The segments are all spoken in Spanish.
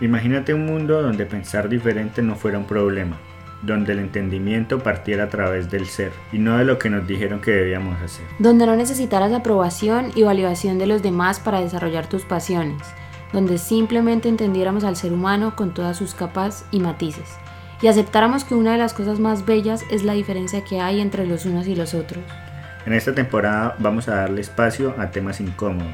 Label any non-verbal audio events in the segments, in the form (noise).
Imagínate un mundo donde pensar diferente no fuera un problema, donde el entendimiento partiera a través del ser y no de lo que nos dijeron que debíamos hacer. Donde no necesitaras aprobación y validación de los demás para desarrollar tus pasiones, donde simplemente entendiéramos al ser humano con todas sus capas y matices y aceptáramos que una de las cosas más bellas es la diferencia que hay entre los unos y los otros. En esta temporada vamos a darle espacio a temas incómodos,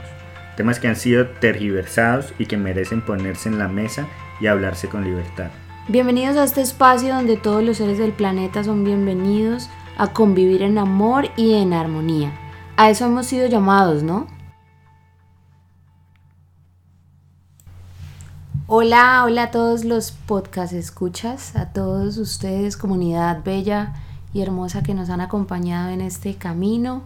temas que han sido tergiversados y que merecen ponerse en la mesa y hablarse con libertad. Bienvenidos a este espacio donde todos los seres del planeta son bienvenidos a convivir en amor y en armonía. A eso hemos sido llamados, ¿no? Hola, hola a todos los podcast escuchas, a todos ustedes, comunidad bella y hermosa que nos han acompañado en este camino.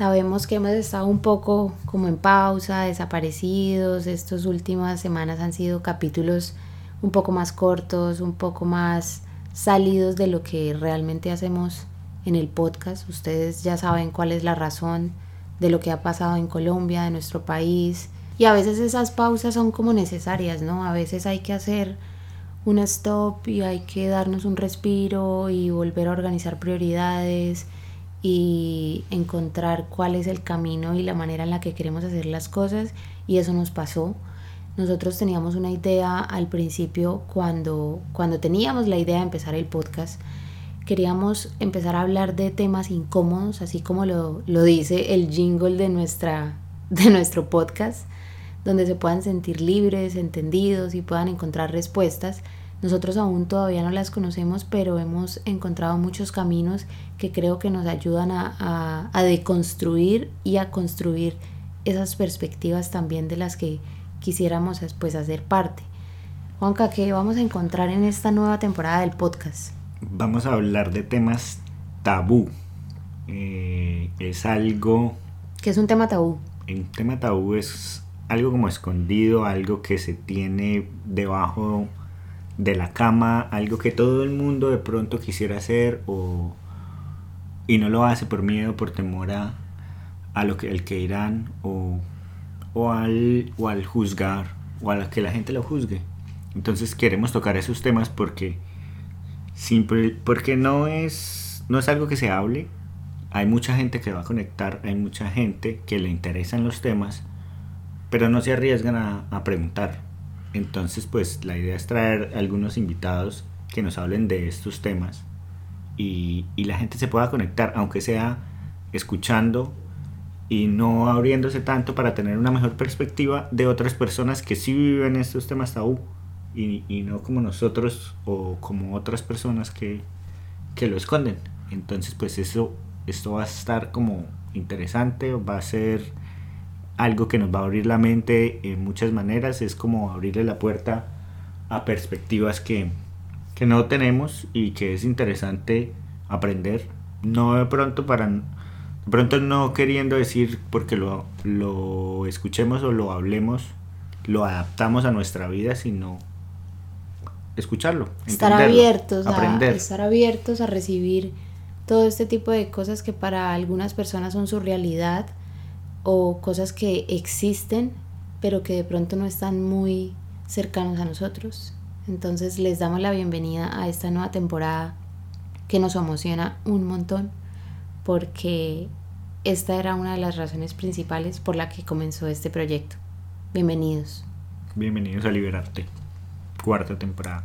Sabemos que hemos estado un poco como en pausa, desaparecidos. Estas últimas semanas han sido capítulos un poco más cortos, un poco más salidos de lo que realmente hacemos en el podcast. Ustedes ya saben cuál es la razón de lo que ha pasado en Colombia, de nuestro país. Y a veces esas pausas son como necesarias, ¿no? A veces hay que hacer un stop y hay que darnos un respiro y volver a organizar prioridades y encontrar cuál es el camino y la manera en la que queremos hacer las cosas y eso nos pasó. Nosotros teníamos una idea al principio cuando, cuando teníamos la idea de empezar el podcast. Queríamos empezar a hablar de temas incómodos, así como lo, lo dice el jingle de, nuestra, de nuestro podcast, donde se puedan sentir libres, entendidos y puedan encontrar respuestas nosotros aún todavía no las conocemos, pero hemos encontrado muchos caminos que creo que nos ayudan a, deconstruir y a construir esas perspectivas también de las que quisiéramos después hacer parte. Juanca, ¿qué vamos a encontrar en esta nueva temporada del podcast? Vamos a hablar de temas tabú. Eh, es algo... ¿Qué es un tema tabú? Un tema tabú es algo como escondido, algo que se tiene debajo de la cama, algo que todo el mundo de pronto quisiera hacer o, y no lo hace por miedo, por temor a, lo que el que irán o, o, al, o al juzgar o a que la gente lo juzgue. Entonces queremos tocar esos temas porque simple, porque no es no es algo que se hable. Hay mucha gente que va a conectar, hay mucha gente que le interesan los temas, pero no se arriesgan a, a preguntar. Entonces, pues la idea es traer algunos invitados que nos hablen de estos temas y, la gente se pueda conectar, aunque sea escuchando y no abriéndose tanto para tener una mejor perspectiva de otras personas que sí viven estos temas tabú y, y no como nosotros o como otras personas que, que lo esconden. Entonces, pues eso, esto va a estar como interesante, va a ser algo que nos va a abrir la mente en muchas maneras, es como abrirle la puerta a perspectivas que, no tenemos y que es interesante aprender, no de pronto para de pronto no queriendo decir porque lo, lo escuchemos o lo hablemos, lo adaptamos a nuestra vida, sino escucharlo, estar abiertos, aprender. estar abiertos a recibir todo este tipo de cosas que para algunas personas son su realidad o cosas que existen pero que de pronto no están muy cercanos a nosotros. Entonces les damos la bienvenida a esta nueva temporada que nos emociona un montón porque esta era una de las razones principales por la que comenzó este proyecto. Bienvenidos. Bienvenidos a Liberarte, cuarta temporada.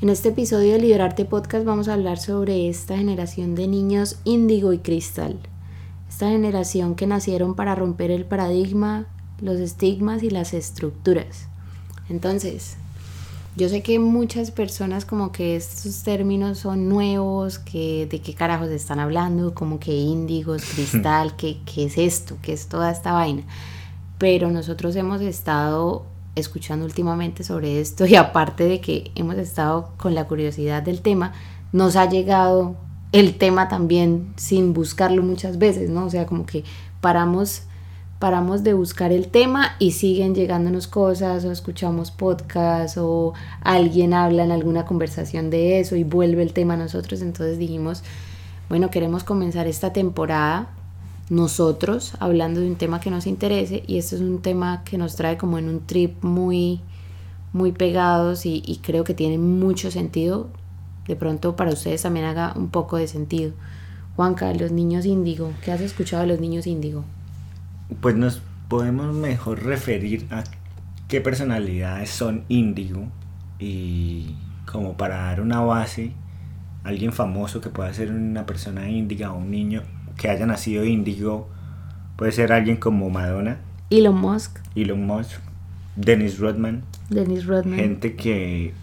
En este episodio de Liberarte Podcast vamos a hablar sobre esta generación de niños índigo y cristal. Esta generación que nacieron para romper el paradigma, los estigmas y las estructuras. Entonces, yo sé que muchas personas como que estos términos son nuevos, que de qué carajos están hablando, como que índigos, (laughs) cristal, ¿qué, qué es esto, qué es toda esta vaina. Pero nosotros hemos estado escuchando últimamente sobre esto y aparte de que hemos estado con la curiosidad del tema, nos ha llegado el tema también sin buscarlo muchas veces, ¿no? O sea, como que paramos paramos de buscar el tema y siguen llegándonos cosas o escuchamos podcasts o alguien habla en alguna conversación de eso y vuelve el tema a nosotros, entonces dijimos, bueno, queremos comenzar esta temporada nosotros hablando de un tema que nos interese y esto es un tema que nos trae como en un trip muy muy pegados y, y creo que tiene mucho sentido de pronto para ustedes también haga un poco de sentido Juanca, los niños índigo, ¿qué has escuchado de los niños índigo? Pues nos podemos mejor referir a qué personalidades son índigo y como para dar una base, alguien famoso que pueda ser una persona índiga o un niño que haya nacido índigo, puede ser alguien como Madonna, Elon Musk, Elon Musk, Dennis Rodman, Dennis Rodman, gente que,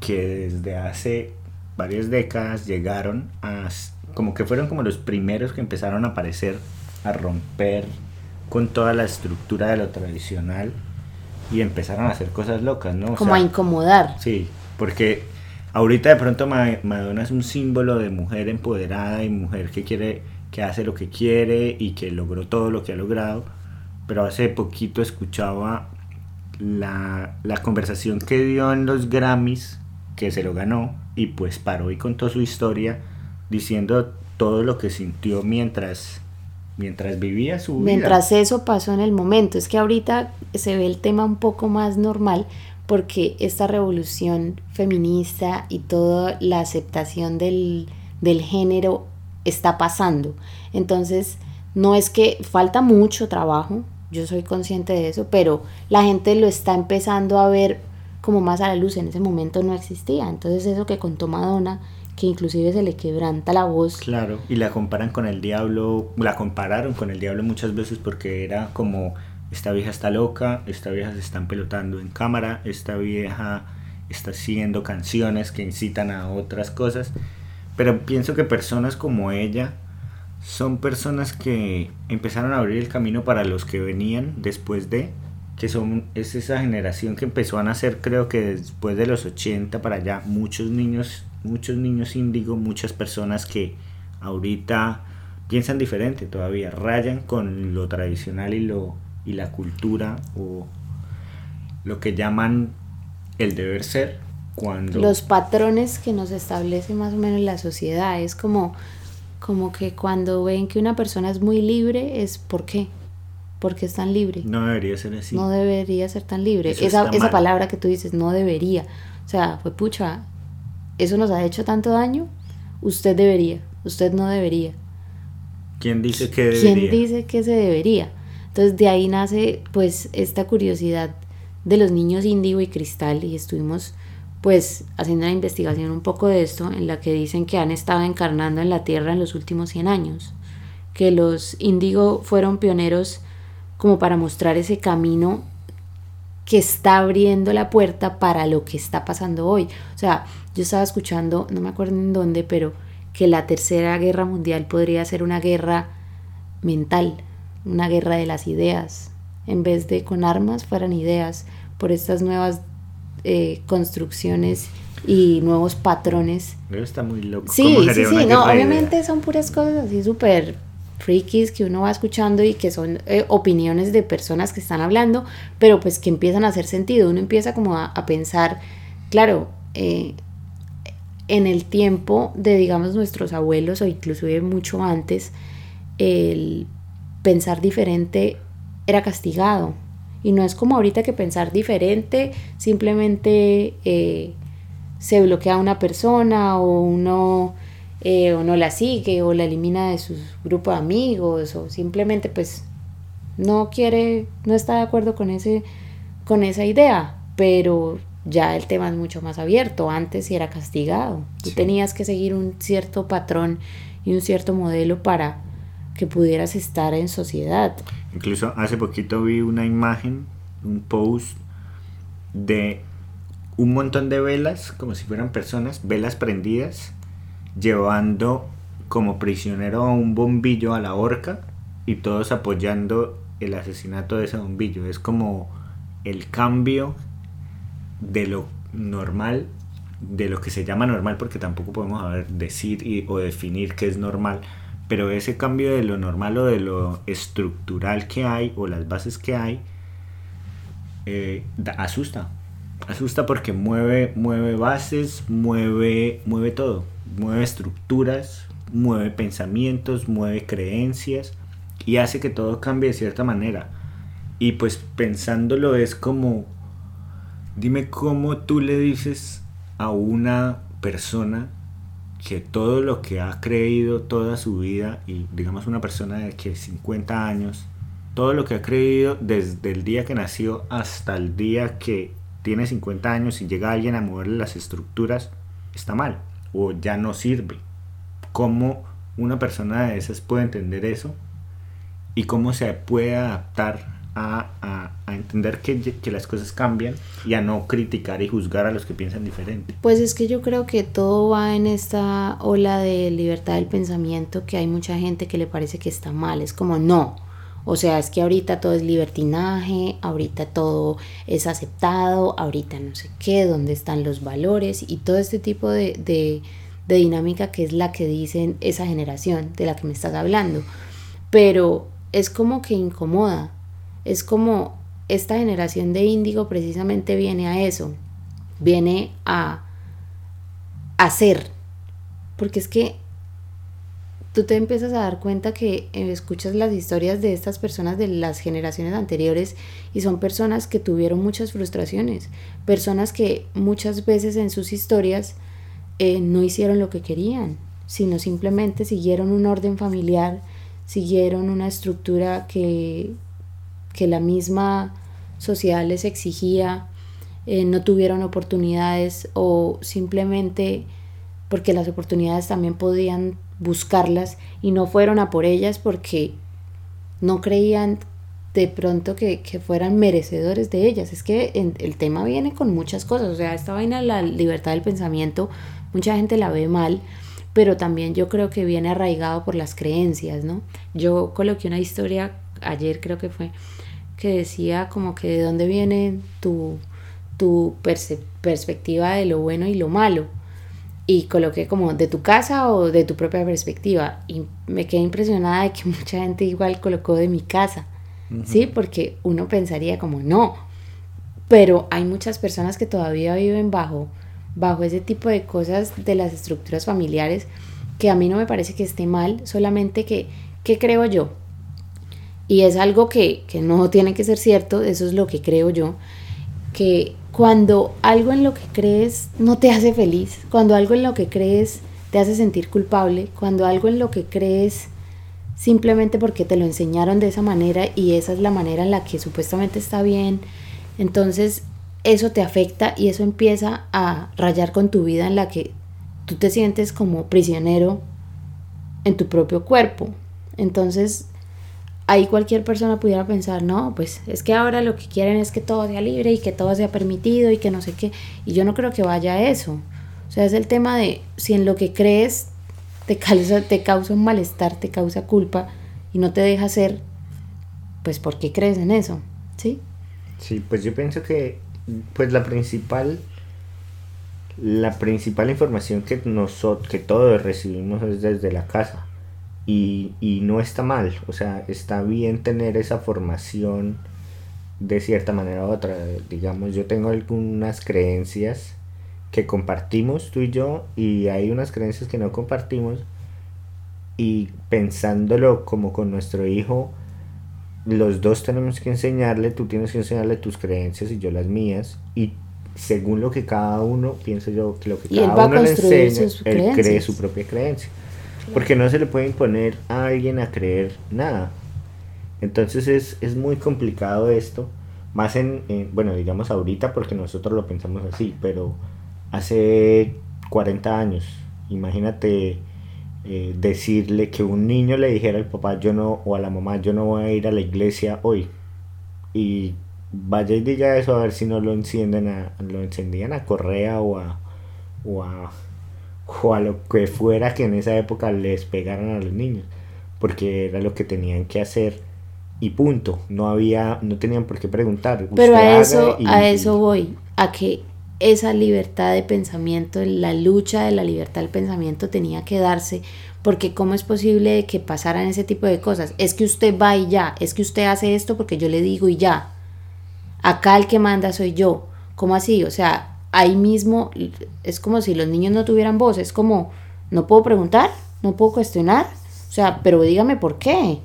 que desde hace varias décadas llegaron a, como que fueron como los primeros que empezaron a aparecer, a romper con toda la estructura de lo tradicional y empezaron a hacer cosas locas, ¿no? O como sea, a incomodar. Sí, porque ahorita de pronto Ma- Madonna es un símbolo de mujer empoderada y mujer que quiere, que hace lo que quiere y que logró todo lo que ha logrado. Pero hace poquito escuchaba la, la conversación que dio en los Grammys, que se lo ganó, y pues paró y contó su historia diciendo todo lo que sintió mientras, mientras vivía su vida. Mientras eso pasó en el momento, es que ahorita se ve el tema un poco más normal porque esta revolución feminista y toda la aceptación del, del género está pasando. Entonces, no es que falta mucho trabajo, yo soy consciente de eso, pero la gente lo está empezando a ver como más a la luz, en ese momento no existía. Entonces eso que contó Madonna, que inclusive se le quebranta la voz, Claro, y la comparan con el diablo, la compararon con el diablo muchas veces porque era como, esta vieja está loca, esta vieja se están pelotando en cámara, esta vieja está haciendo canciones que incitan a otras cosas, pero pienso que personas como ella son personas que empezaron a abrir el camino para los que venían después de, que son, es esa generación que empezó a nacer creo que después de los 80 para allá, muchos niños, muchos niños índigo, muchas personas que ahorita piensan diferente todavía, rayan con lo tradicional y lo y la cultura o lo que llaman el deber ser cuando los patrones que nos establece más o menos la sociedad. Es como, como que cuando ven que una persona es muy libre, es ¿por qué? ¿Por qué es tan libre? no debería ser así. No debería ser tan libre. Eso Esa, esa palabra que tú dices, no debería. O sea, fue pucha, eso nos ha hecho tanto daño. Usted debería, usted no debería. ¿Quién dice que ¿Quién debería? dice que se debería? Entonces de ahí nace pues esta curiosidad de los niños índigo y cristal y estuvimos pues haciendo una investigación un poco de esto en la que dicen que han estado encarnando en la Tierra en los últimos 100 años, que los índigo fueron pioneros como para mostrar ese camino que está abriendo la puerta para lo que está pasando hoy. O sea, yo estaba escuchando, no me acuerdo en dónde, pero que la tercera guerra mundial podría ser una guerra mental, una guerra de las ideas. En vez de con armas, fueran ideas por estas nuevas eh, construcciones y nuevos patrones. Pero está muy loco. Sí, ¿Cómo sí, sí, no, obviamente son puras cosas así súper frikis que uno va escuchando y que son eh, opiniones de personas que están hablando, pero pues que empiezan a hacer sentido. Uno empieza como a, a pensar, claro, eh, en el tiempo de, digamos, nuestros abuelos o inclusive mucho antes, el pensar diferente era castigado. Y no es como ahorita que pensar diferente simplemente eh, se bloquea a una persona o uno, eh, o no la sigue o la elimina de su grupo de amigos o simplemente pues no quiere, no está de acuerdo con, ese, con esa idea. Pero ya el tema es mucho más abierto. Antes sí era castigado. Tú tenías que seguir un cierto patrón y un cierto modelo para que pudieras estar en sociedad. Incluso hace poquito vi una imagen, un post de un montón de velas, como si fueran personas, velas prendidas, llevando como prisionero a un bombillo a la horca y todos apoyando el asesinato de ese bombillo. Es como el cambio de lo normal, de lo que se llama normal, porque tampoco podemos decir o definir qué es normal, pero ese cambio de lo normal o de lo estructural que hay o las bases que hay, eh, asusta. Asusta porque mueve, mueve bases, mueve, mueve todo, mueve estructuras, mueve pensamientos, mueve creencias y hace que todo cambie de cierta manera. Y pues pensándolo es como, dime cómo tú le dices a una persona que todo lo que ha creído toda su vida, y digamos una persona de que 50 años, todo lo que ha creído desde el día que nació hasta el día que tiene 50 años y llega alguien a moverle las estructuras, está mal o ya no sirve. ¿Cómo una persona de esas puede entender eso? ¿Y cómo se puede adaptar a, entender que, que, las cosas cambian y a no criticar y juzgar a los que piensan diferente. Pues es que yo creo que todo va en esta ola de libertad del pensamiento que hay mucha gente que le parece que está mal. Es como no. O sea, es que ahorita todo es libertinaje, ahorita todo es aceptado, ahorita no sé qué, dónde están los valores y todo este tipo de, de, de dinámica que es la que dicen esa generación de la que me estás hablando. Pero es como que incomoda, es como esta generación de índigo precisamente viene a eso, viene a hacer, porque es que tú te empiezas a dar cuenta que eh, escuchas las historias de estas personas de las generaciones anteriores y son personas que tuvieron muchas frustraciones, personas que muchas veces en sus historias eh, no hicieron lo que querían, sino simplemente siguieron un orden familiar, siguieron una estructura que, que la misma sociedad les exigía, eh, no tuvieron oportunidades o simplemente porque las oportunidades también podían buscarlas y no fueron a por ellas porque no creían de pronto que, fueran merecedores de ellas. Es que el tema viene con muchas cosas, o sea, esta vaina, la libertad del pensamiento, mucha gente la ve mal, pero también yo creo que viene arraigado por las creencias, ¿no? Yo coloqué una historia ayer, creo que fue, que decía como que de dónde viene tu, tu perspectiva de lo bueno y lo malo. Y coloqué como de tu casa o de tu propia perspectiva. Y me quedé impresionada de que (laughs) mucha gente igual colocó de mi casa. ¿Sí? Porque uno pensaría como no. Pero hay muchas personas que todavía viven bajo, bajo ese tipo de cosas de las estructuras familiares que a mí no me parece que esté mal, solamente que, ¿qué creo yo? Y es algo que, no tiene que ser cierto, eso es lo que creo yo, que cuando algo en lo que crees no te hace feliz, cuando algo en lo que crees te hace sentir culpable, cuando algo en lo que crees simplemente porque te lo enseñaron de esa manera y esa es la manera en la que supuestamente está bien, entonces eso te afecta y eso empieza a rayar con tu vida en la que tú te sientes como prisionero en tu propio cuerpo. Entonces, ahí cualquier persona pudiera pensar, no, pues es que ahora lo que quieren es que todo sea libre y que todo sea permitido y que no sé qué. Y yo no creo que vaya a eso. O sea, es el tema de si en lo que crees te causa, te causa un malestar, te causa culpa y no te deja hacer, pues ¿por qué crees en eso? ¿Sí? Sí, pues yo pienso que pues la principal la principal información que nosotros que todos recibimos es desde la casa y, no está mal, o sea, está bien tener esa formación de cierta manera u otra. Digamos, yo tengo algunas creencias que compartimos tú y yo y hay unas creencias que no compartimos y pensándolo como con nuestro hijo, los dos tenemos que enseñarle, tú tienes que enseñarle tus creencias y yo las mías y según lo que cada uno, pienso yo que lo que cada uno le enseña, él cree su propia creencia. Porque no se le puede imponer a alguien a creer nada. Entonces es, muy complicado esto, más en, bueno, digamos ahorita porque nosotros lo pensamos así, pero hace 40 años, imagínate eh, decirle que un niño le dijera al papá yo no, o a la mamá yo no voy a ir a la iglesia hoy, y vaya y diga eso a ver si no lo encienden a, lo encendían a correa o a, o a, o a lo que fuera que en esa época les pegaran a los niños porque era lo que tenían que hacer y punto. No había no tenían por qué preguntar. Pero a eso a eso voy a que esa libertad de pensamiento la lucha de la libertad del pensamiento tenía que darse porque cómo es posible que pasaran ese tipo de cosas es que usted va y ya es que usted hace esto porque yo le digo y ya. Acá el que manda soy yo. Cómo así o sea ahí mismo es como si los niños no tuvieran voz es como no puedo preguntar no puedo cuestionar o sea, pero dígame por qué.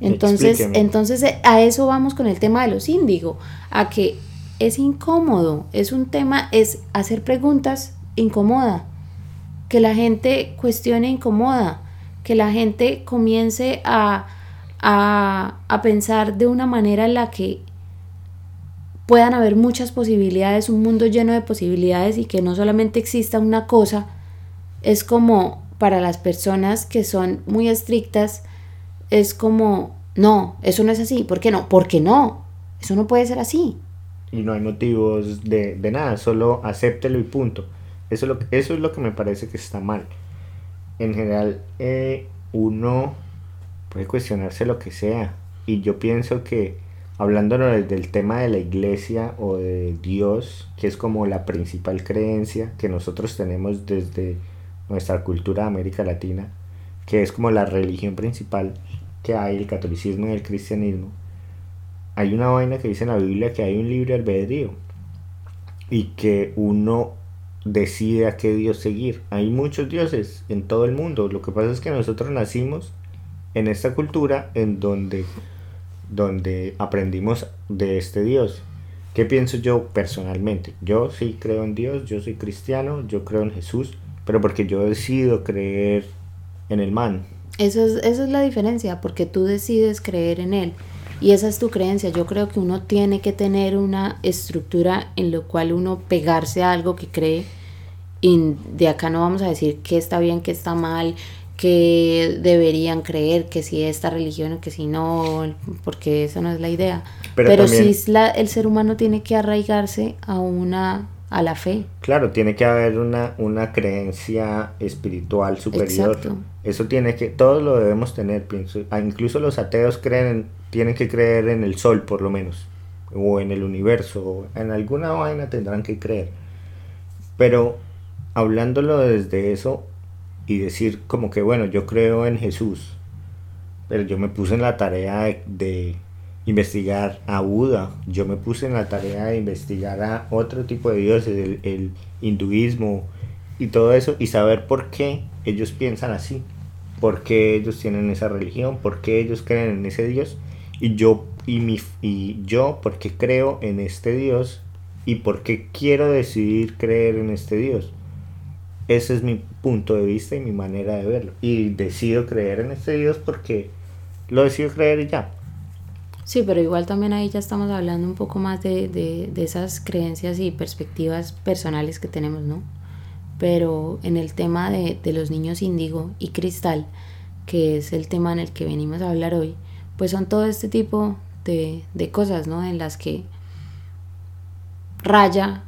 Entonces, entonces eh, a eso vamos con el tema de los índigo, a que es incómodo, es un tema, es hacer preguntas incomoda, que la gente cuestione incomoda, que la gente comience a, a, a pensar de una manera en la que puedan haber muchas posibilidades, un mundo lleno de posibilidades y que no solamente exista una cosa, es como para las personas que son muy estrictas es como, no, eso no es así. ¿Por qué no? Porque no. Eso no puede ser así. Y no hay motivos de, nada, solo acéptelo y punto. Eso es, lo, eso es lo que me parece que está mal. En general, eh, uno puede cuestionarse lo que sea. Y yo pienso que, hablándonos del tema de la iglesia o de Dios, que es como la principal creencia que nosotros tenemos desde nuestra cultura de América Latina, que es como la religión principal que hay, el catolicismo y el cristianismo, hay una vaina que dice en la Biblia que hay un libre albedrío y que uno decide a qué Dios seguir. Hay muchos dioses en todo el mundo. Lo que pasa es que nosotros nacimos en esta cultura en donde, donde aprendimos de este Dios. ¿Qué pienso yo personalmente? Yo sí creo en Dios, yo soy cristiano, yo creo en Jesús, pero porque yo decido creer en el man. Eso es, esa es la diferencia, porque tú decides creer en él. Y esa es tu creencia. Yo creo que uno tiene que tener una estructura en lo cual uno pegarse a algo que cree. Y de acá no vamos a decir qué está bien, qué está mal, que deberían creer, que si esta religión, que si no, porque esa no es la idea. Pero, si sí la, el ser humano tiene que arraigarse a una a la fe. Claro, tiene que haber una, una creencia espiritual superior. Eso tiene que, todos lo debemos tener, pienso. Ah, incluso los ateos creen, tienen que creer en el sol por lo menos, o en el universo, en alguna vaina tendrán que creer. Pero hablándolo desde eso y decir como que bueno, yo creo en Jesús, pero yo me puse en la tarea de investigar a Buda, yo me puse en la tarea de investigar a otro tipo de dioses, el, hinduismo y todo eso, y saber por qué ellos piensan así, por qué ellos tienen esa religión, por qué ellos creen en ese Dios, y yo, y, mi, y yo porque creo en este Dios, y por qué quiero decidir creer en este Dios. Ese es mi punto de vista y mi manera de verlo. Y decido creer en este Dios porque lo decido creer y ya. Sí, pero igual también ahí ya estamos hablando un poco más de, de, de esas creencias y perspectivas personales que tenemos, ¿no? Pero en el tema de, de los niños índigo y cristal, que es el tema en el que venimos a hablar hoy, pues son todo este tipo de, de cosas, ¿no? En las que raya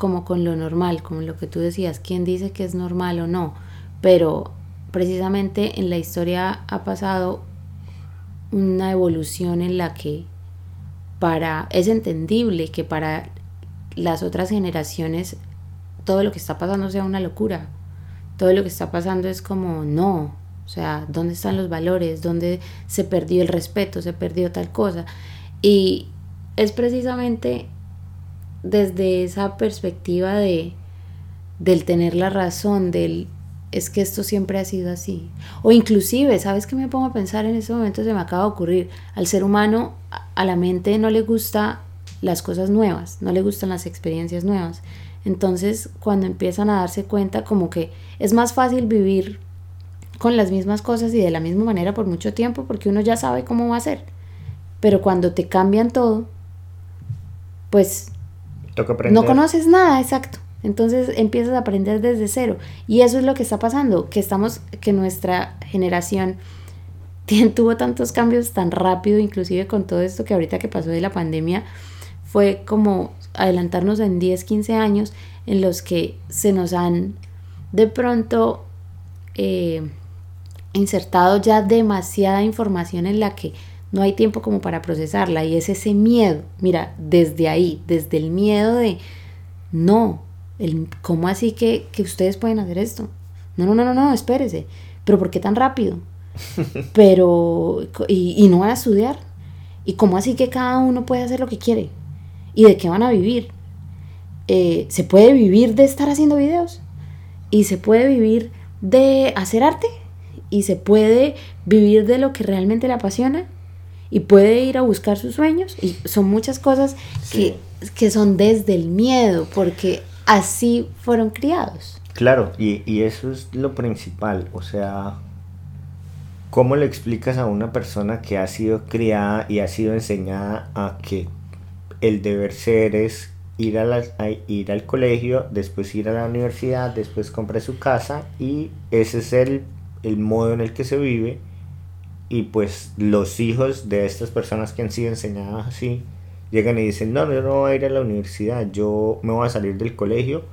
como con lo normal, como lo que tú decías, quién dice que es normal o no, pero precisamente en la historia ha pasado una evolución en la que para es entendible que para las otras generaciones todo lo que está pasando sea una locura. Todo lo que está pasando es como no, o sea, ¿dónde están los valores? ¿Dónde se perdió el respeto? ¿Se perdió tal cosa? Y es precisamente desde esa perspectiva de del tener la razón, del es que esto siempre ha sido así. O inclusive, ¿sabes qué me pongo a pensar en ese momento? Se me acaba de ocurrir. Al ser humano, a la mente no le gusta las cosas nuevas, no le gustan las experiencias nuevas. Entonces, cuando empiezan a darse cuenta, como que es más fácil vivir con las mismas cosas y de la misma manera por mucho tiempo, porque uno ya sabe cómo va a ser. Pero cuando te cambian todo, pues Toca aprender. no conoces nada, exacto. Entonces empiezas a aprender desde cero. Y eso es lo que está pasando, que estamos, que nuestra generación (laughs) tuvo tantos cambios tan rápido, inclusive con todo esto que ahorita que pasó de la pandemia, fue como adelantarnos en 10, 15 años en los que se nos han de pronto eh, insertado ya demasiada información en la que no hay tiempo como para procesarla y es ese miedo, mira, desde ahí, desde el miedo de, no, el, ¿cómo así que, que ustedes pueden hacer esto? No, no, no, no, no, espérese, pero ¿por qué tan rápido? (laughs) Pero, y, y no van a estudiar. ¿Y cómo así que cada uno puede hacer lo que quiere? ¿Y de qué van a vivir? Eh, ¿Se puede vivir de estar haciendo videos? ¿Y se puede vivir de hacer arte? ¿Y se puede vivir de lo que realmente le apasiona? ¿Y puede ir a buscar sus sueños? Y son muchas cosas Sí. que, que son desde el miedo, porque así fueron criados. Claro, y, y eso es lo principal, o sea, ¿cómo le explicas a una persona que ha sido criada y ha sido enseñada a que el deber ser es ir, a la- a ir al colegio, después ir a la universidad, después comprar su casa y ese es el, el modo en el que se vive y pues los hijos de estas personas que han sido enseñadas así llegan y dicen, no, yo no voy a ir a la universidad, yo me voy a salir del colegio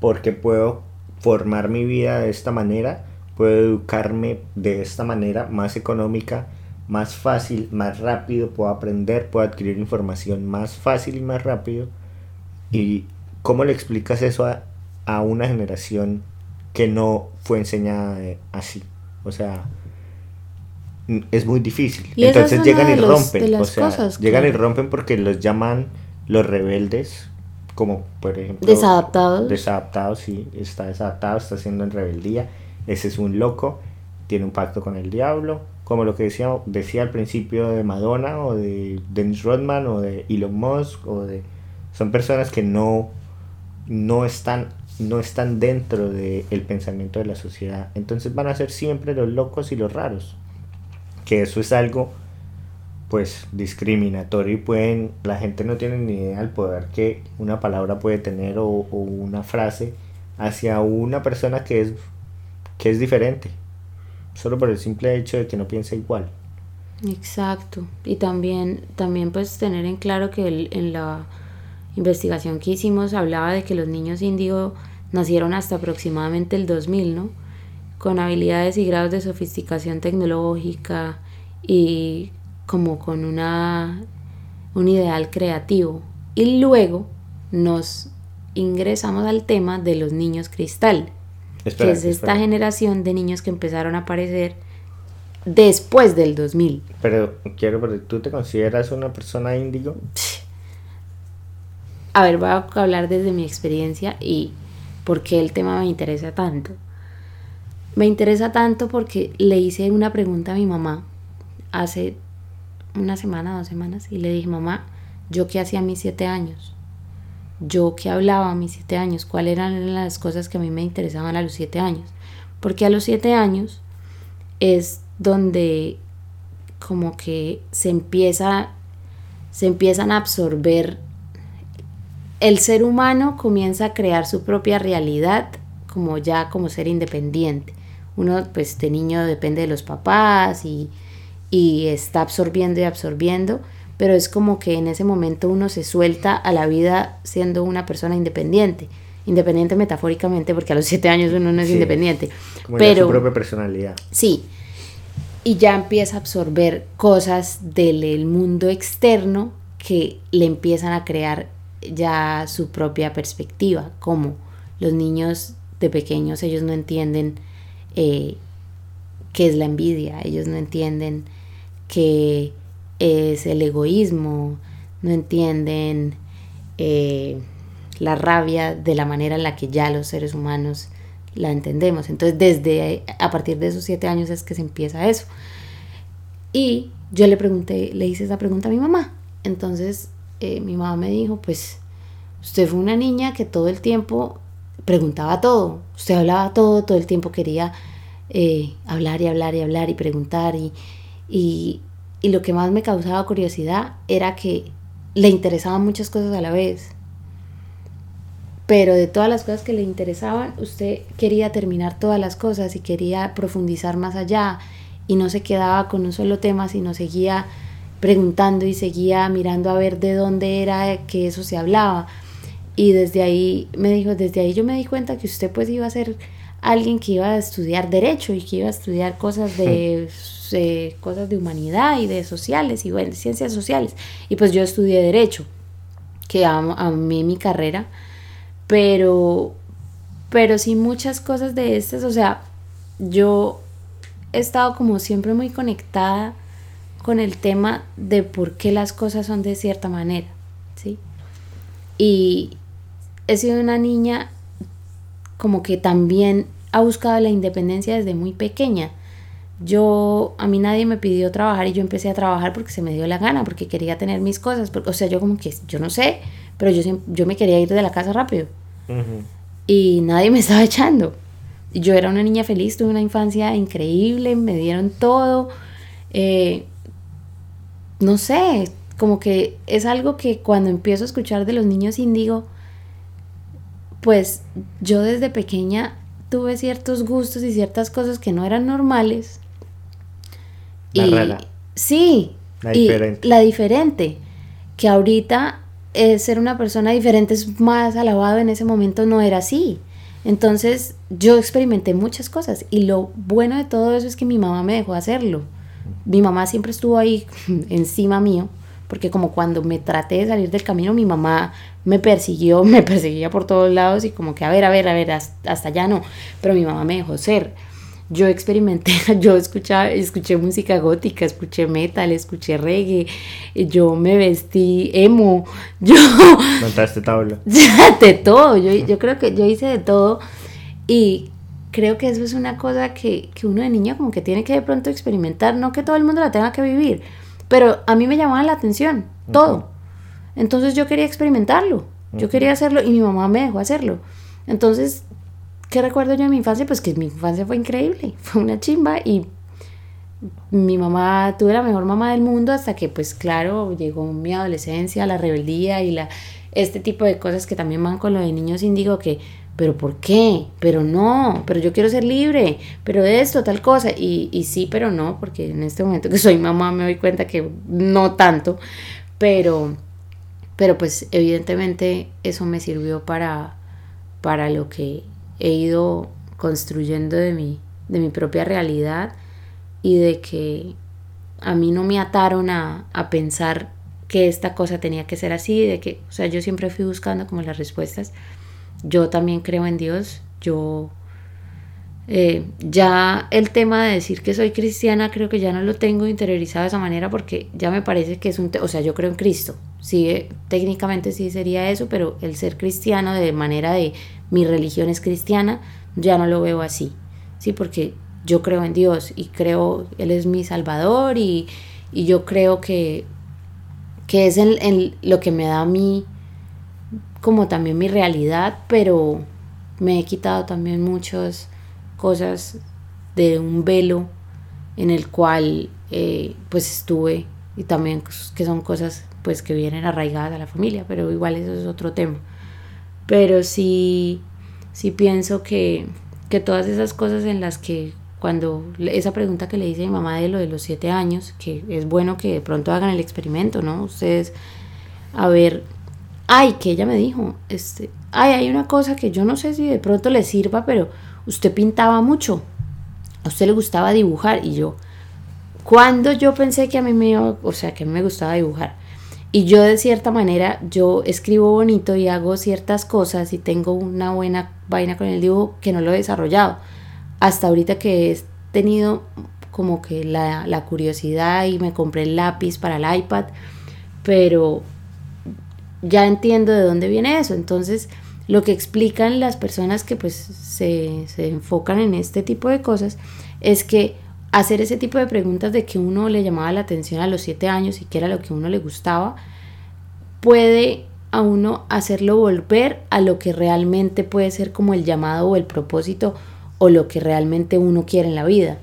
porque puedo formar mi vida de esta manera, puedo educarme de esta manera más económica, más fácil, más rápido, puedo aprender, puedo adquirir información más fácil y más rápido. ¿Y cómo le explicas eso a, a una generación que no fue enseñada así? O sea, es muy difícil. Y Entonces llegan de y los- rompen. de o las sea, cosas, llegan y rompen porque los llaman los rebeldes, como por ejemplo... Desadaptados. Desadaptado, sí, está desadaptado, está haciendo en rebeldía. Ese es un loco, tiene un pacto con el diablo, como lo que decía, decía al principio de Madonna o de Dennis Rodman o de Elon Musk o de son personas que no no están no están dentro del pensamiento de la sociedad, entonces van a ser siempre los locos y los raros. Que eso es algo pues discriminatorio y pueden la gente no tiene ni idea del poder que una palabra puede tener o, una frase hacia una persona que es que es diferente solo por el simple hecho de que no piensa igual Exacto. Y también, también pues tener en claro que el- en la investigación que hicimos hablaba de que los niños índigo nacieron hasta aproximadamente el 2000, ¿no? Con habilidades y grados de sofisticación tecnológica y como con una un ideal creativo. Y luego nos ingresamos al tema de los niños cristal, Espera, que es esta espera. generación de niños que empezaron a aparecer después del 2000. pero quiero pero tú te consideras una persona índigo A ver, voy a hablar desde mi experiencia y por qué el tema me interesa tanto. Me interesa tanto porque le hice una pregunta a mi mamá hace una semana, dos semanas, y le dije, mamá, ¿yo qué hacía a mis siete años? ¿Yo qué hablaba a mis siete años? ¿Cuáles eran las cosas que a mí me interesaban a los siete años? Porque a los siete años es donde como que se empieza, se empiezan a absorber el ser humano comienza a crear su propia realidad como ya como ser independiente. Uno pues de niño depende de los papás y, y está absorbiendo y absorbiendo, pero es como que en ese momento uno se suelta a la vida siendo una persona independiente. Independiente metafóricamente porque a los siete años uno no es Sí. independiente. como ya pero su propia personalidad Sí. Y ya empieza a absorber cosas del el mundo externo que le empiezan a crear ya su propia perspectiva, como los niños de pequeños, ellos no entienden eh, qué es la envidia, ellos no entienden qué es el egoísmo, no entienden eh, la rabia de la manera en la que ya los seres humanos la entendemos. Entonces, desde a partir de esos siete años es que se empieza eso. Y yo le pregunté, le hice esa pregunta a mi mamá. Entonces, eh, mi mamá me dijo, pues, usted fue una niña que todo el tiempo preguntaba todo. Usted hablaba todo, todo el tiempo quería eh, hablar y hablar y hablar y preguntar. Y, y, y lo que más me causaba curiosidad era que le interesaban muchas cosas a la vez. Pero de todas las cosas que le interesaban, usted quería terminar todas las cosas y quería profundizar más allá y no se quedaba con un solo tema, sino seguía preguntando y seguía mirando a ver de dónde era que eso se hablaba. Y desde ahí me dijo, desde ahí yo me di cuenta que usted pues iba a ser alguien que iba a estudiar derecho y que iba a estudiar cosas de, cosas de humanidad y de sociales y bueno, ciencias sociales. Y pues yo estudié derecho, que amo, amé mi carrera pero, pero sí muchas cosas de estas, o sea, yo he estado como siempre muy conectada con el tema de por qué las cosas son de cierta manera, ¿sí? Y he sido una niña como que también ha buscado la independencia desde muy pequeña. Yo, a mí nadie me pidió trabajar y yo empecé a trabajar porque se me dio la gana, porque quería tener mis cosas, o sea, yo como que, yo no sé, pero yo, yo me quería ir de la casa rápido. Y nadie me estaba echando. Yo era una niña feliz, tuve una infancia increíble, me dieron todo. Eh, no sé, como que es algo que cuando empiezo a escuchar de los niños índigo, pues yo desde pequeña tuve ciertos gustos y ciertas cosas que no eran normales. La y sí, la diferente. la diferente, que ahorita eh, ser una persona diferente es más alabado, en ese momento no era así. Entonces yo experimenté muchas cosas y lo bueno de todo eso es que mi mamá me dejó hacerlo. Mi mamá siempre estuvo ahí (laughs) encima mío, porque como cuando me traté de salir del camino, mi mamá me persiguió, (laughs) me perseguía por todos lados y como que a ver, a ver, a ver, hasta, hasta allá no, pero mi mamá me dejó ser yo experimenté, (laughs) yo escuchaba, escuché música gótica, escuché metal, escuché reggae, yo me vestí emo, (laughs) yo... Montaste tabla. de todo, yo, yo creo que yo hice de todo y creo que eso es una cosa que, que uno de niño como que tiene que de pronto experimentar, no que todo el mundo la tenga que vivir, pero a mí me llamaba la atención, todo. Entonces yo quería experimentarlo, yo quería hacerlo y mi mamá me dejó hacerlo. Entonces ¿Qué recuerdo yo de mi infancia? Pues que mi infancia fue increíble, (laughs) fue una chimba y mi mamá, tuve la mejor mamá del mundo hasta que pues claro, llegó mi adolescencia, la rebeldía y la, este tipo de cosas que también van con lo de niños índigo que, pero ¿por qué? Pero no, pero yo quiero ser libre, pero esto, tal cosa, y, y sí, pero no, porque en este momento que (laughs) soy mamá me doy cuenta que no tanto, pero, pero pues evidentemente eso me sirvió para, para lo que he ido construyendo de mi, de mi propia realidad y de que a mí no me ataron a, a pensar que esta cosa tenía que ser así, de que, o sea, yo siempre fui buscando como las respuestas. Yo también creo en Dios, yo eh, ya el tema de decir que soy cristiana creo que ya no lo tengo interiorizado de esa manera porque ya me parece que es un, o sea, yo creo en Cristo, sí, eh, técnicamente sí sería eso, pero el ser cristiano de manera de mi religión es cristiana, ya no lo veo así, sí, porque yo creo en Dios y creo, Él es mi Salvador y, yo creo que, que es lo que me da a mí como también mi realidad, pero me he quitado también muchos cosas de un velo en el cual eh, pues estuve y también que son cosas pues que vienen arraigadas a la familia, pero igual eso es otro tema. Pero sí, sí pienso que, que todas esas cosas en las que cuando esa pregunta que le hice a mi mamá de lo de los siete años, que es bueno que de pronto hagan el experimento, ¿no? Ustedes, a ver, ay, que ella me dijo, este, ay, hay una cosa que yo no sé si de pronto le sirva, pero usted pintaba mucho, a usted le gustaba dibujar y yo, cuando yo pensé que a mí me iba, o sea, que a mí me gustaba dibujar. Y yo de cierta manera, yo escribo bonito y hago ciertas cosas y tengo una buena vaina con el dibujo que no lo he desarrollado. Hasta ahorita que he tenido como que la, la curiosidad y me compré el lápiz para el iPad, pero ya entiendo de dónde viene eso. Entonces, lo que explican las personas que pues se, enfocan en este tipo de cosas es que hacer ese tipo de preguntas de que uno le llamaba la atención a los siete años y que era lo que uno le gustaba, puede a uno hacerlo volver a lo que realmente puede ser como el llamado o el propósito o lo que realmente uno quiere en la vida.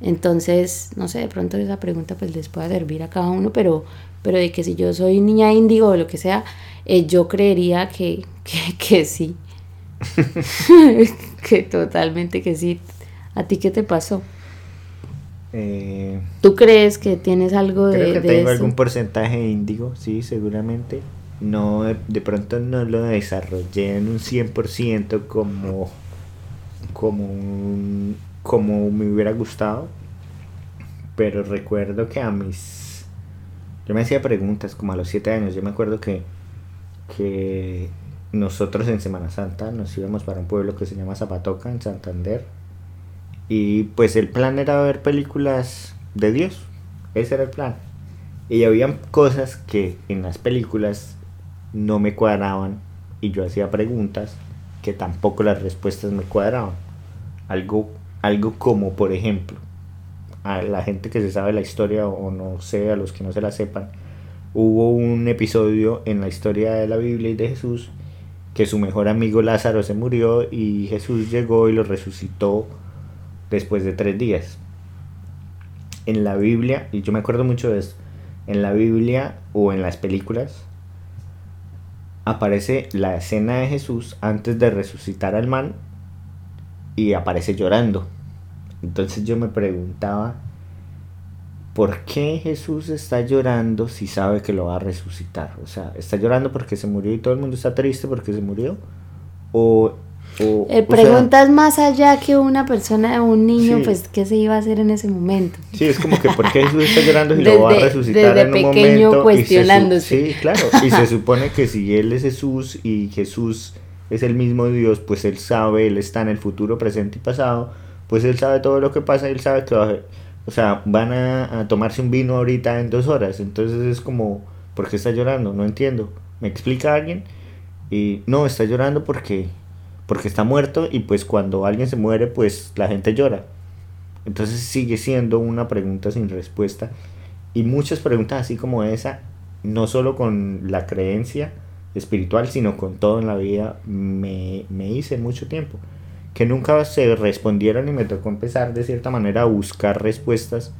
Entonces, no sé, de pronto esa pregunta pues les pueda servir a cada uno, pero, pero de que si yo soy niña índigo o lo que sea, eh, yo creería que, que, (laughs) que sí. (laughs) que totalmente que sí. ¿A ti qué te pasó? Eh, ¿Tú crees que tienes algo de, creo que de tengo eso? algún porcentaje índigo, sí, seguramente. No, de pronto no lo desarrollé en un 100% como, como, un- como me hubiera gustado. Pero recuerdo que a mis... Yo me hacía preguntas como a los 7 años. Yo me acuerdo que, que nosotros en Semana Santa nos íbamos para un pueblo que se llama Zapatoca, en Santander. Y pues el plan era ver películas de Dios. Ese era el plan. Y habían cosas que en las películas no me cuadraban y yo hacía preguntas que tampoco las respuestas me cuadraban. Algo, algo como, por ejemplo, a la gente que se sabe la historia o no sé, a los que no se la sepan, hubo un episodio en la historia de la Biblia y de Jesús que su mejor amigo Lázaro se murió y Jesús llegó y lo resucitó después de tres días. En la Biblia, y yo me acuerdo mucho de esto, en la Biblia o en las películas aparece la escena de Jesús antes de resucitar al man y aparece llorando. Entonces yo me preguntaba, ¿por qué Jesús está llorando si sabe que lo va a resucitar? O sea, ¿está llorando porque se murió y todo el mundo está triste porque se murió? ¿O, o, Eh, o sea, preguntas más allá que una persona, un niño, Sí. pues, ¿qué se iba a hacer en ese momento? Sí, es como que ¿por qué Jesús está llorando si lo va a Desde- resucitar desde en un pequeño momento? y se cuestionándose. sí, claro. Y se supone que si Él es Jesús y Jesús es el mismo Dios, pues Él sabe, Él está en el futuro, presente y pasado, pues Él sabe todo lo que pasa, Él sabe que va a... O sea, van a, tomarse un vino ahorita en dos horas. Entonces es como, ¿por qué está llorando? No entiendo. ¿Me explica alguien? Y no, está llorando porque, porque está muerto y pues cuando alguien se muere, pues la gente llora. Entonces sigue siendo una pregunta sin respuesta. Y muchas preguntas así como esa, no solo con la creencia espiritual, sino con todo en la vida, me, me hice mucho tiempo. Que nunca se respondieron y me tocó empezar de cierta manera a buscar respuestas.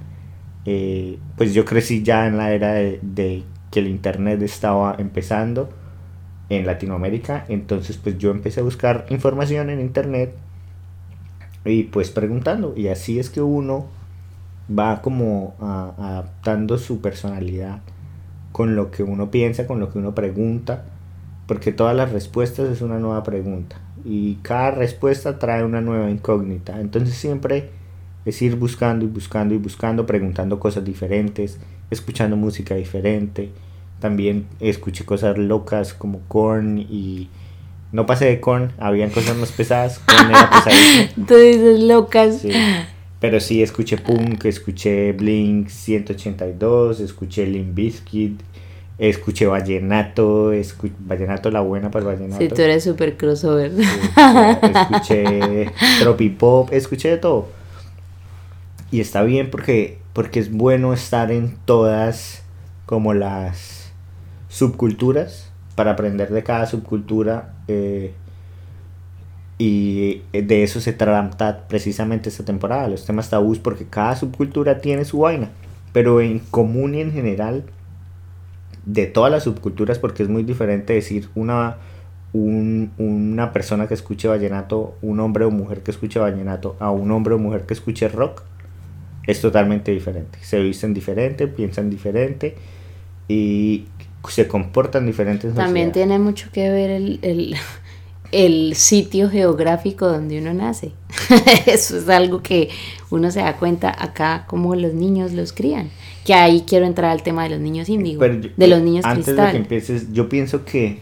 Eh, pues yo crecí ya en la era de, que el internet estaba empezando en Latinoamérica. Entonces pues yo empecé a buscar información en internet y pues preguntando. Y así es que uno va como adaptando su personalidad con lo que uno piensa, con lo que uno pregunta, porque todas las respuestas es una nueva pregunta y cada respuesta trae una nueva incógnita. Entonces siempre es ir buscando y buscando y buscando, preguntando cosas diferentes, escuchando música diferente. También escuché cosas locas como Korn y no pasé de Korn, habían cosas más pesadas, (laughs) Korn era pesadísimo. Tú dices locas. Sí. Pero sí, escuché punk, escuché Blink 182, escuché Limp Bizkit, escuché Vallenato, escu- Vallenato la buena para el Vallenato. Si tú eres súper crossover. Sí, (laughs) escuché Tropipop, escuché de todo. Y está bien porque, porque es bueno estar en todas como las subculturas para aprender de cada subcultura eh, y de eso se trata precisamente esta temporada, los temas tabús, porque cada subcultura tiene su vaina, pero en común y en general de todas las subculturas, porque es muy diferente decir una, un- una persona que escuche vallenato, un hombre o mujer que escuche vallenato, a un hombre o mujer que escuche rock, es totalmente diferente. Se visten diferente, piensan diferente y se comportan diferentes. en También sociedad. tiene mucho que ver el, el, el sitio geográfico donde uno nace. (laughs) Eso es algo que uno se da cuenta acá como los niños los crían. Que ahí quiero entrar al tema de los niños índigo, yo- de los niños antes de que empieces, yo pienso que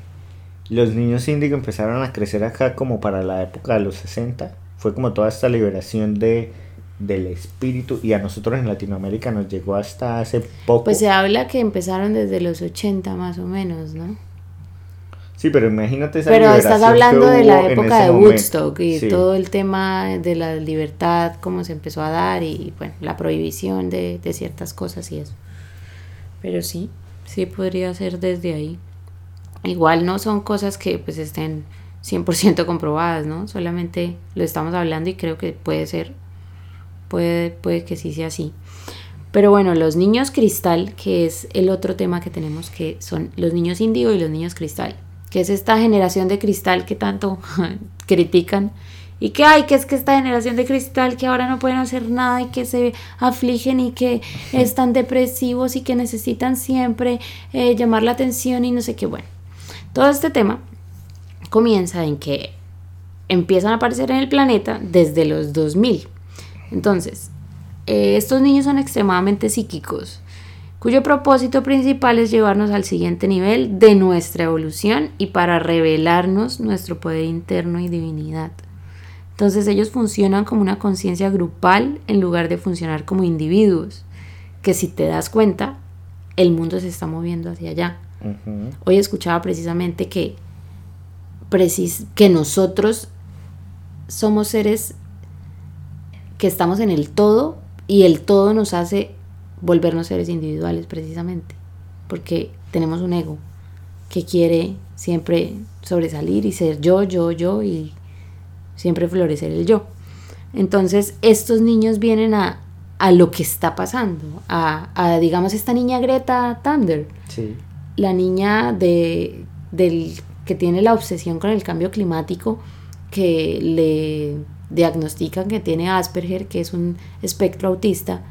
los niños índigo empezaron a crecer acá como para la época de los 60. Fue como toda esta liberación de, del espíritu y a nosotros en Latinoamérica nos llegó hasta hace poco. Pues se habla que empezaron desde los 80 más o menos, ¿no? Sí, pero imagínate esa Pero estás hablando de la época de momento. Woodstock y Sí. todo el tema de la libertad, cómo se empezó a dar y bueno, la prohibición de, de ciertas cosas y eso. Pero sí, sí podría ser desde ahí. Igual no son cosas que pues estén 100% comprobadas, ¿no? Solamente lo estamos hablando y creo que puede ser, puede, puede que sí sea así. Pero bueno, los niños cristal, que es el otro tema que tenemos, que son los niños índigo y los niños cristal, que es esta generación de cristal que tanto (laughs) critican. Y que hay, que es que esta generación de cristal que ahora no pueden hacer nada y que se afligen y que están depresivos y que necesitan siempre eh, llamar la atención y no sé qué. Bueno, todo este tema comienza en que empiezan a aparecer en el planeta desde los 2000. Entonces, eh, estos niños son extremadamente psíquicos, cuyo propósito principal es llevarnos al siguiente nivel de nuestra evolución y para revelarnos nuestro poder interno y divinidad. Entonces ellos funcionan como una conciencia grupal en lugar de funcionar como individuos, que si te das cuenta, el mundo se está moviendo hacia allá. Hoy escuchaba precisamente que, que nosotros somos seres que estamos en el todo y el todo nos hace volvernos seres individuales precisamente, porque tenemos un ego que quiere siempre sobresalir y ser yo, yo, yo y siempre florecer el yo. Entonces estos niños vienen a, a lo que está pasando, a, a, digamos esta niña Greta Thunder, la niña de, del, que tiene la obsesión con el cambio climático, que le diagnostican que tiene Asperger, que es un espectro autista,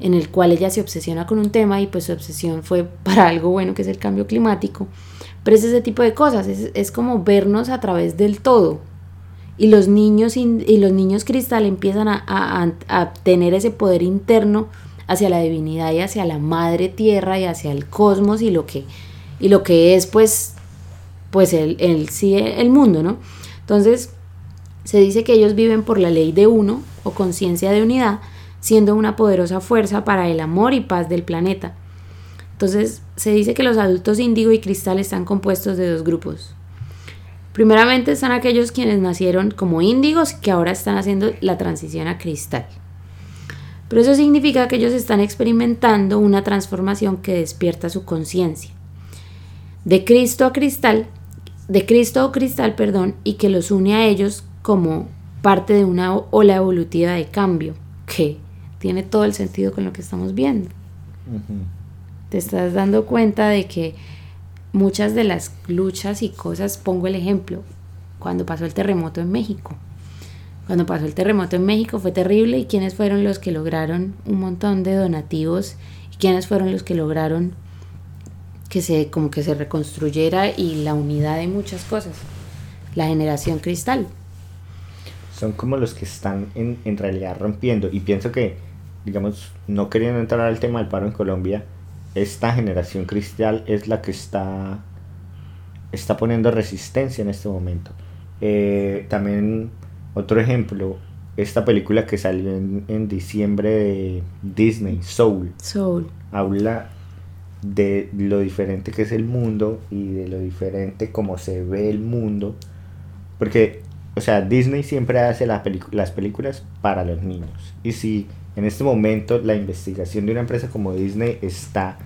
en el cual ella se obsesiona con un tema y pues su obsesión fue (laughs) para algo bueno que es el cambio climático. Pero es ese tipo de cosas, es, como vernos a través del todo. Y los niños, y los niños cristal empiezan a, a, tener ese poder interno hacia la divinidad y hacia la madre tierra y hacia el cosmos y lo que, y lo que es pues, pues el, el, sí, el mundo, ¿no? Entonces, se dice que ellos viven por la ley de uno o conciencia de unidad, siendo una poderosa fuerza para el amor y paz del planeta. Entonces, se dice que los adultos índigo y cristal están compuestos de dos grupos. Primeramente están aquellos quienes nacieron como índigos que ahora están haciendo la transición a cristal. Pero eso significa que ellos están experimentando una transformación que despierta su conciencia. De Cristo a cristal, de Cristo o cristal, perdón, y que los une a ellos como parte de una ola evolutiva de cambio que tiene todo el sentido con lo que estamos viendo. Te estás dando cuenta de que muchas de las luchas y cosas, pongo el ejemplo, cuando pasó el terremoto en México. Cuando pasó el terremoto en México fue terrible y quiénes fueron los que lograron un montón de donativos y quiénes fueron los que lograron que se como que se reconstruyera y la unidad de muchas cosas. La generación cristal son como los que están en, en realidad rompiendo. Y pienso que, digamos, no queriendo entrar al tema del paro en Colombia, esta generación cristal es la que está, está poniendo resistencia en este momento. Eh, también otro ejemplo, esta película que salió en, en, diciembre de Disney, Soul. Soul. Habla de lo diferente que es el mundo y de lo diferente como se ve el mundo. Porque o sea, Disney siempre hace las películas para los niños. Y si en este momento la investigación de una empresa como Disney está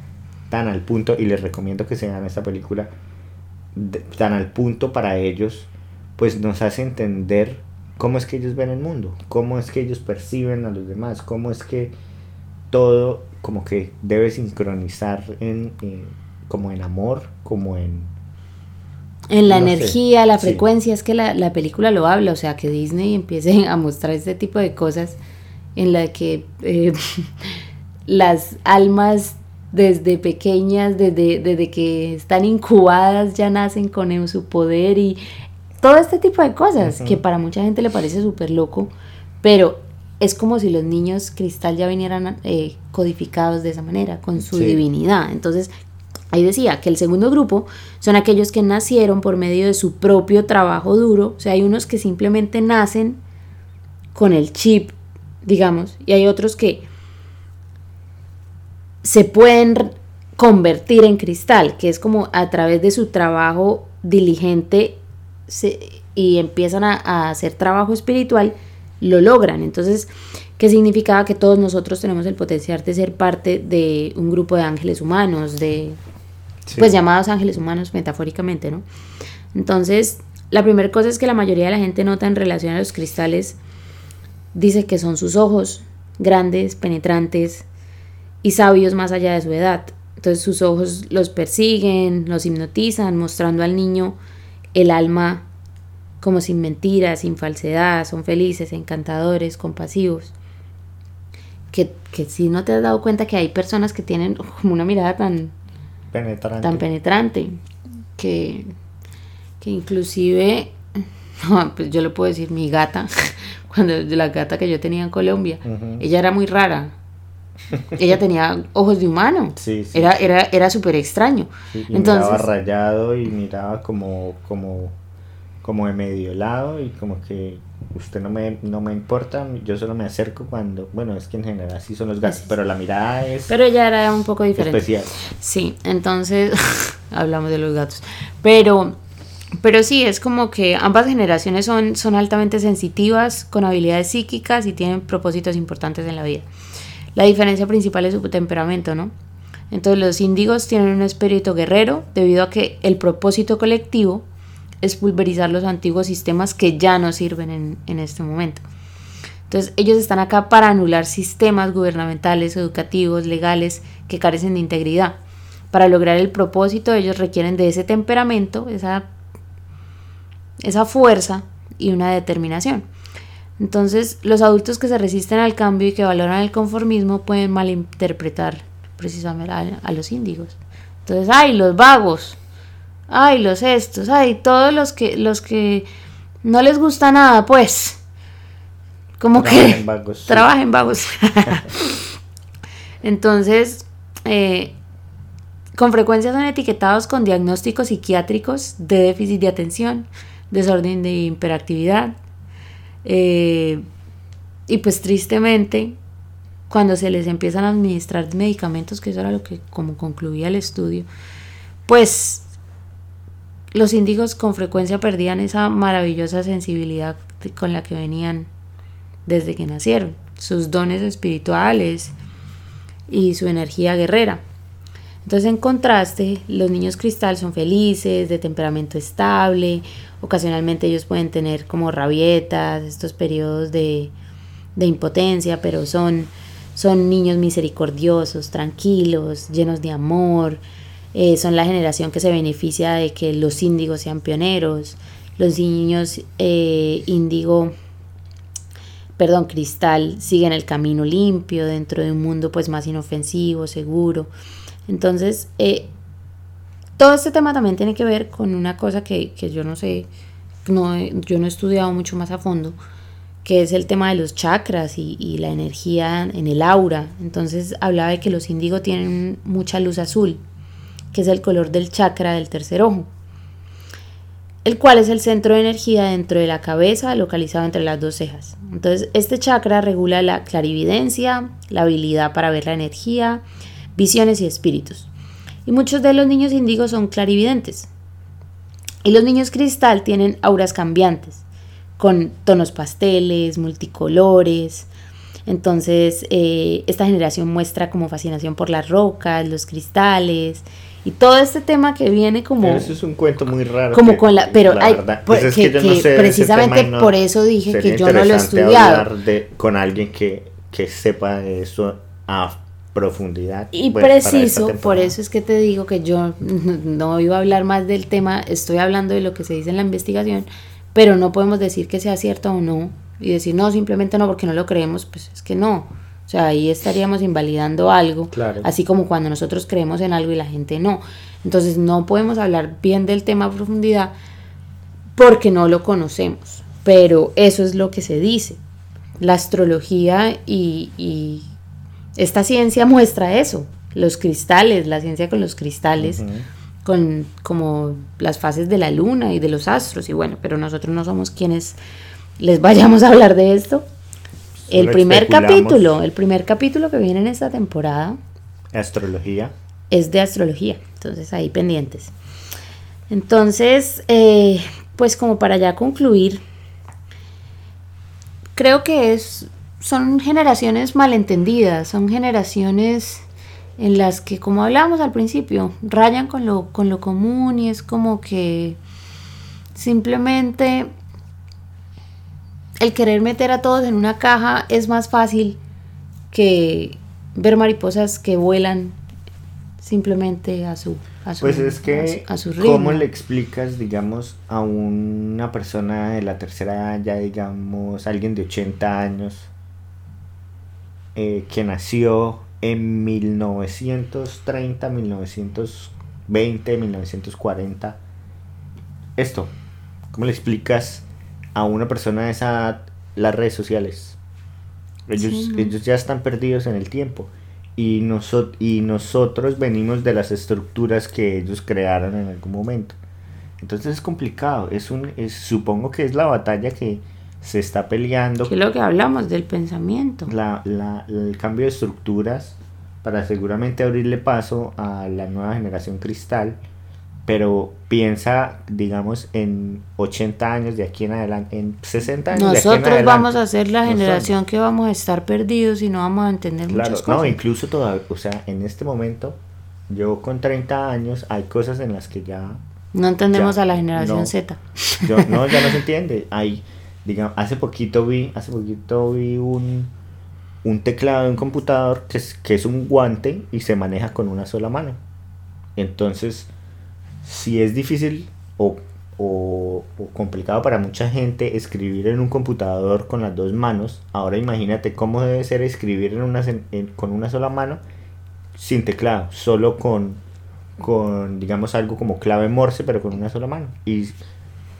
tan al punto, y les recomiendo que se vean esta película, tan al punto para ellos, pues nos hace entender cómo es que ellos ven el mundo, cómo es que ellos perciben a los demás, cómo es que todo como que debe sincronizar en, eh, como en amor, como en en la energía, la frecuencia, es que la, película lo habla, o sea, que Disney empiece (laughs) a mostrar este tipo de cosas en la que eh, (laughs) las almas desde pequeñas, desde, desde que están incubadas, ya nacen con su poder y todo este tipo de cosas, que para mucha gente le parece súper loco, pero es como si los niños cristal ya vinieran eh, codificados de esa manera, con su divinidad. Entonces, Ahí decía que el segundo grupo son aquellos que nacieron por medio de su propio trabajo duro, o sea, hay unos que simplemente nacen con el chip, digamos, y hay otros que se pueden convertir en cristal, que es como a través de su trabajo diligente y empiezan a, a hacer trabajo espiritual, lo logran. Entonces, ¿qué significaba que todos nosotros tenemos el potencial de ser parte de un grupo de ángeles humanos, de pues llamados ángeles humanos metafóricamente, ¿no? Entonces, la primera cosa es que la mayoría de la gente nota en relación a los cristales, dice que son sus ojos grandes, penetrantes, y sabios más allá de su edad. Entonces sus ojos los persiguen, los hipnotizan, mostrando al niño el alma como sin mentiras, sin falsedad, son felices, encantadores, compasivos. Que, que si no te has dado cuenta que hay personas que tienen como una mirada tan Penetrante. tan penetrante que, que inclusive, (laughs) no, pues yo le puedo decir, mi gata, (laughs) cuando la gata que yo tenía en Colombia, ella era muy rara. (laughs) Ella tenía ojos de humano. Sí, sí, Era, sí. era, era súper extraño. Y Entonces- miraba rayado y miraba como, como, como de medio lado y como que usted no me, no me importa, yo solo me acerco cuando, bueno, es que en general así son los gatos, pero la mirada es Pero ella era un poco diferente. especial. Sí, entonces (laughs) hablamos de los gatos. Pero, pero sí, es como que ambas generaciones son, son altamente sensitivas, con habilidades psíquicas y tienen propósitos importantes en la vida. La diferencia principal es su temperamento, ¿no? Entonces los índigos tienen un espíritu guerrero debido a que el propósito colectivo es pulverizar los antiguos sistemas que ya no sirven en, en este momento. Entonces ellos están acá para anular sistemas gubernamentales, educativos, legales que carecen de integridad. Para lograr el propósito ellos requieren de ese temperamento, esa, esa fuerza y una determinación. Entonces los adultos que se resisten al cambio y que valoran el conformismo pueden malinterpretar precisamente a, a los índigos. Entonces, ay, los vagos, ay, los estos, ay, todos los que, los que no les gusta nada, pues. Como Trabajen que vagos, sí. trabajen vagos. (laughs) Entonces, eh, con frecuencia son etiquetados con diagnósticos psiquiátricos de déficit de atención, desorden de hiperactividad. eh, y pues tristemente, cuando se les empiezan a administrar medicamentos, que eso era lo que como concluía el estudio, pues los índigos con frecuencia perdían esa maravillosa sensibilidad con la que venían desde que nacieron, sus dones espirituales y su energía guerrera. Entonces, en contraste, los niños cristal son felices, de temperamento estable, ocasionalmente ellos pueden tener como rabietas, estos periodos de, de impotencia, pero son, son niños misericordiosos, tranquilos, llenos de amor, eh, son la generación que se beneficia de que los índigos sean pioneros, los niños eh, índigo perdón, cristal siguen el camino limpio dentro de un mundo pues más inofensivo, seguro. Entonces, eh, todo este tema también tiene que ver con una cosa que, que yo no sé, no, yo no he estudiado mucho más a fondo, que es el tema de los chakras y, y la energía en el aura. Entonces hablaba de que los índigos tienen mucha luz azul, que es el color del chakra del tercer ojo el cual es el centro de energía dentro de la cabeza, localizado entre las dos cejas. Entonces, este chakra regula la clarividencia, la habilidad para ver la energía, visiones y espíritus. Y muchos de los niños índigos son clarividentes. Y los niños cristal tienen auras cambiantes, con tonos pasteles, multicolores. Entonces, eh, esta generación muestra como fascinación por las rocas, los cristales y todo este tema que viene como eso es un cuento muy raro. como que, con la pero la hay verdad, pues, pues es que, no sé precisamente no- por eso dije que yo no lo he estudiado hablar de- con alguien que, que sepa de eso a profundidad. y preciso por eso es que te digo que yo (laughs) no iba a hablar más del tema estoy hablando de lo que se dice en la investigación pero no podemos decir que sea cierto o no y decir no simplemente no porque no lo creemos pues es que no o sea ahí estaríamos invalidando algo Claro. así como cuando nosotros creemos en algo y la gente no entonces no podemos hablar bien del tema a profundidad porque no lo conocemos. Pero eso es lo que se dice. La astrología y, y esta ciencia muestra eso. Los cristales, la ciencia con los cristales, con como las fases de la luna y de los astros. Y bueno, pero nosotros no somos quienes les vayamos a hablar de esto. El primer capítulo, el primer capítulo que viene en esta temporada Astrología. es de astrología. Entonces ahí pendientes. Entonces, eh, pues como para ya concluir, creo que es, son generaciones malentendidas, son generaciones en las que, como hablábamos al principio, rayan con lo, con lo común y es como que simplemente el querer meter a todos en una caja es más fácil que ver mariposas que vuelan simplemente a su a su, Pues es que, a su, a su. ¿cómo le explicas, digamos, a una persona de la tercera edad, ya digamos, alguien de 80 años, eh, que nació en 1930, 1920, 1940, esto, ¿cómo le explicas a una persona de esa edad las redes sociales? Ellos, Sí, ¿no? ellos ya están perdidos en el tiempo. Y, noso- y nosotros venimos de las estructuras que ellos crearon en algún momento. Entonces es complicado. Es un, es, supongo que es la batalla que se está peleando que es lo que hablamos del pensamiento. la, la- el cambio de estructuras para seguramente abrirle paso a la nueva generación cristal, pero piensa, digamos, en 80 años de aquí en adelante, en 60 años de aquí en Nosotros adelante. vamos a ser la Nosotros. generación que vamos a estar perdidos y no vamos a entender Claro, muchas no, cosas. incluso todavía, o sea, en este momento, yo con 30 años, hay cosas en las que ya No entendemos Ya, a la generación no. Z. Yo, no, ya no se (laughs) entiende. Hay, digamos, hace poquito vi, hace poquito vi un, un teclado de un computador que es, que es un guante y se maneja con una sola mano. Entonces, si es difícil o, o- complicado para mucha gente escribir en un computador con las dos manos, ahora imagínate cómo debe ser escribir en una, en- con una sola mano sin teclado, solo con, con, digamos, algo como clave morse, pero con una sola mano. Y,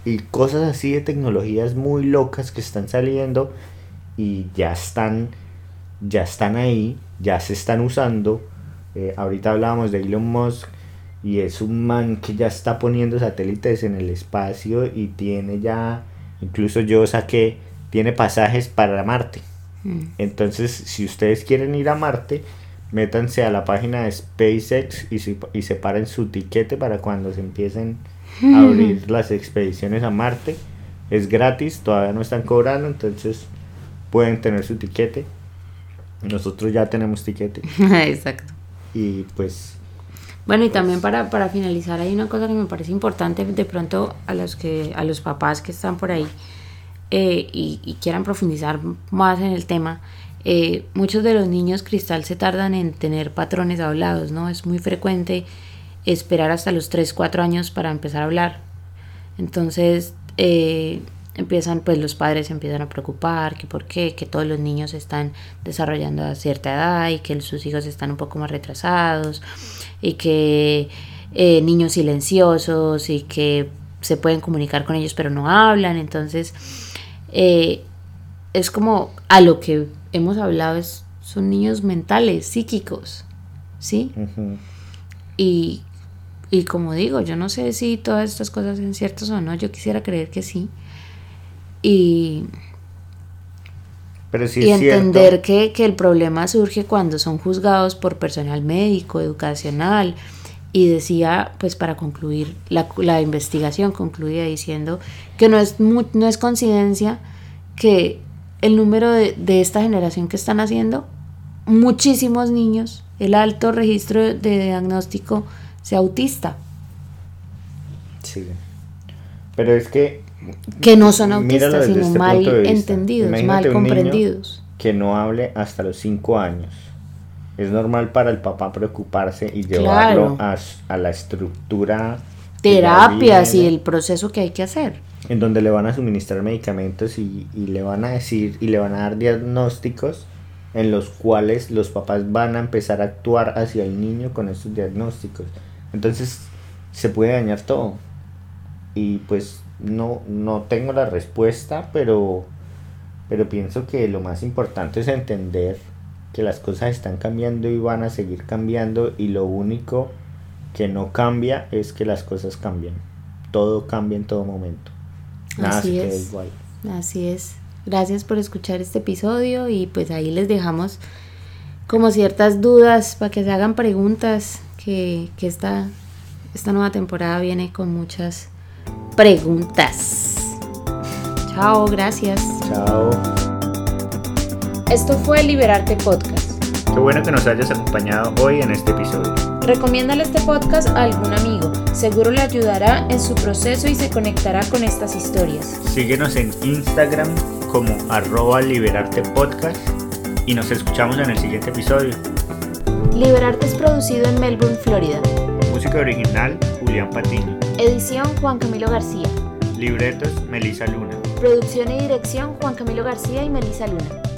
y cosas así de tecnologías muy locas que están saliendo y ya están, ya están ahí, ya se están usando. Eh, ahorita hablábamos de Elon Musk y es un man que ya está poniendo satélites en el espacio y tiene ya, incluso yo saqué, tiene pasajes para Marte. Mm. Entonces, si ustedes quieren ir a Marte, métanse a la página de SpaceX y, se- y separen su tiquete para cuando se empiecen abrir las expediciones a Marte. Es gratis, todavía no están cobrando, entonces pueden tener su tiquete. Nosotros ya tenemos tiquete (laughs) Exacto. y pues Bueno, y también para, para finalizar, hay una cosa que me parece importante de pronto a los que a los papás que están por ahí eh, y, y quieran profundizar más en el tema. eh, muchos de los niños cristal se tardan en tener patrones hablados, ¿no? Es muy frecuente esperar hasta los 3, 4 años para empezar a hablar. Entonces, eh, empiezan, pues los padres se empiezan a preocupar, que por qué, que todos los niños están desarrollando a cierta edad y que sus hijos están un poco más retrasados y que eh, niños silenciosos y que se pueden comunicar con ellos pero no hablan. Entonces, eh, es como a lo que hemos hablado, es, son niños mentales, psíquicos, ¿sí? Y, y como digo, yo no sé si todas estas cosas son ciertas o no, yo quisiera creer que sí. Y, pero sí y entender que, que el problema surge cuando son juzgados por personal médico, educacional. Y decía, pues para concluir, la, la investigación concluía diciendo que no es, mu- no es coincidencia que el número de, de esta generación que están haciendo, muchísimos niños, el alto registro de diagnóstico sea autista, Sí. Pero es que que no son autistas, sino este mal entendidos, Imagínate mal comprendidos. que no hable hasta los 5 años. Es normal para el papá preocuparse y llevarlo Claro. a, a la estructura Terapias y el proceso que hay que hacer. en donde le van a suministrar medicamentos y, y le van a decir y le van a dar diagnósticos en los cuales los papás van a empezar a actuar hacia el niño con estos diagnósticos. Entonces se puede dañar todo. Y pues no, no tengo la respuesta, pero, pero pienso que lo más importante es entender que las cosas están cambiando y van a seguir cambiando y lo único que no cambia es que las cosas cambian. Todo cambia en todo momento. Nada Así se queda es. igual. Así es. Gracias por escuchar este episodio y pues ahí les dejamos como ciertas dudas para que se hagan preguntas, que, que esta, esta nueva temporada viene con muchas preguntas. Chao, gracias. Chao. Esto fue Liberarte Podcast. Qué bueno que nos hayas acompañado hoy en este episodio. Recomiéndale este podcast a algún amigo. Seguro le ayudará en su proceso y se conectará con estas historias. Síguenos en Instagram como arroba liberarte podcast y nos escuchamos en el siguiente episodio. Liberarte es producido en Melbourne, Florida. Música original, Julián Patiño. Edición, Juan Camilo García. Libretos, Melisa Luna. Producción y dirección, Juan Camilo García y Melisa Luna.